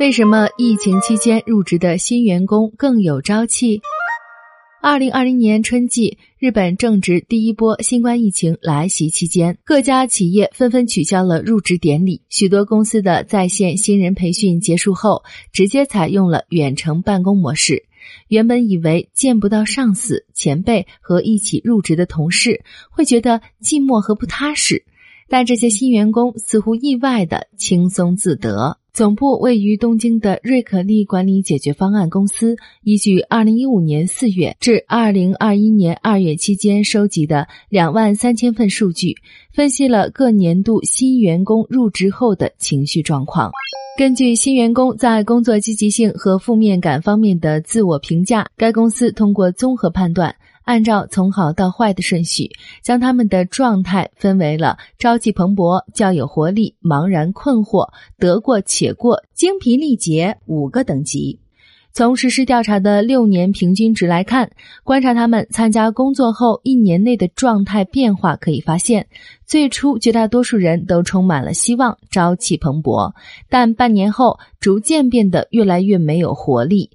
为什么疫情期间入职的新员工更有朝气？二零二零年春季，日本正值第一波新冠疫情来袭期间，各家企业纷纷取消了入职典礼，许多公司的在线新人培训结束后，直接采用了远程办公模式。原本以为见不到上司、前辈和一起入职的同事，会觉得寂寞和不踏实，但这些新员工似乎意外的轻松自得。总部位于东京的瑞可利管理解决方案公司，依据二零一五年四月至二零二一年二月期间收集的两万三千份数据，分析了各年度新员工入职后的情绪状况。根据新员工在工作积极性和负面感方面的自我评价，该公司通过综合判断。按照从好到坏的顺序，将他们的状态分为了朝气蓬勃、较有活力、茫然困惑、得过且过、精疲力竭五个等级。从实施调查的六年平均值来看，观察他们参加工作后一年内的状态变化，可以发现，最初绝大多数人都充满了希望、朝气蓬勃，但半年后逐渐变得越来越没有活力。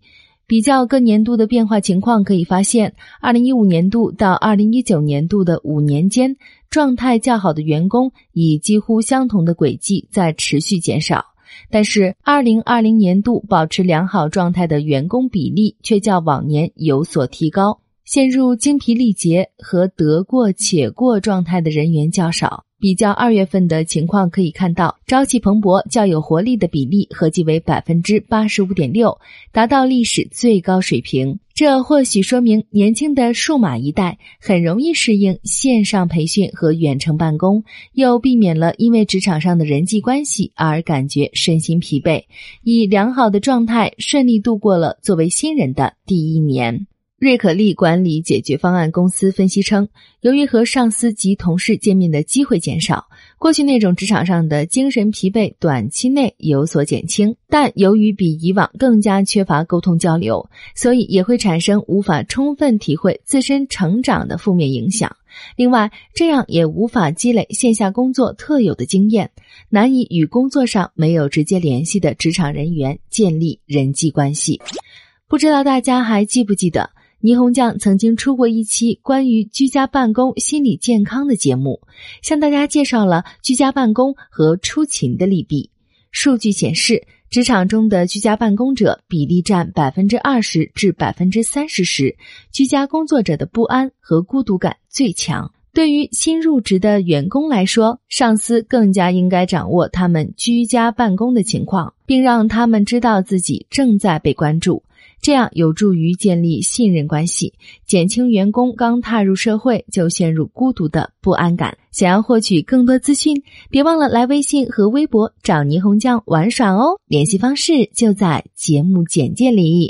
比较各年度的变化情况，可以发现，二零一五年度到二零一九年度的五年间，状态较好的员工以几乎相同的轨迹在持续减少，但是二零二零年度保持良好状态的员工比例却较往年有所提高，陷入精疲力竭和得过且过状态的人员较少。比较二月份的情况可以看到，朝气蓬勃、较有活力的比例合计为百分之八十五点六，达到历史最高水平。这或许说明年轻的数码一代很容易适应线上培训和远程办公，又避免了因为职场上的人际关系而感觉身心疲惫，以良好的状态顺利度过了作为新人的第一年。瑞可利管理解决方案公司分析称，由于和上司及同事见面的机会减少，过去那种职场上的精神疲惫短期内有所减轻，但由于比以往更加缺乏沟通交流，所以也会产生无法充分体会自身成长的负面影响。另外，这样也无法积累线下工作特有的经验，难以与工作上没有直接联系的职场人员建立人际关系。不知道大家还记不记得？霓虹酱曾经出过一期关于居家办公心理健康的节目，向大家介绍了居家办公和出勤的利弊。数据显示，职场中的居家办公者比例占百分之二十至百分之三十时，居家工作者的不安和孤独感最强。对于新入职的员工来说，上司更加应该掌握他们居家办公的情况，并让他们知道自己正在被关注。这样有助于建立信任关系，减轻员工刚踏入社会就陷入孤独的不安感。想要获取更多资讯，别忘了来微信和微博找霓虹酱玩耍哦。联系方式就在节目简介里。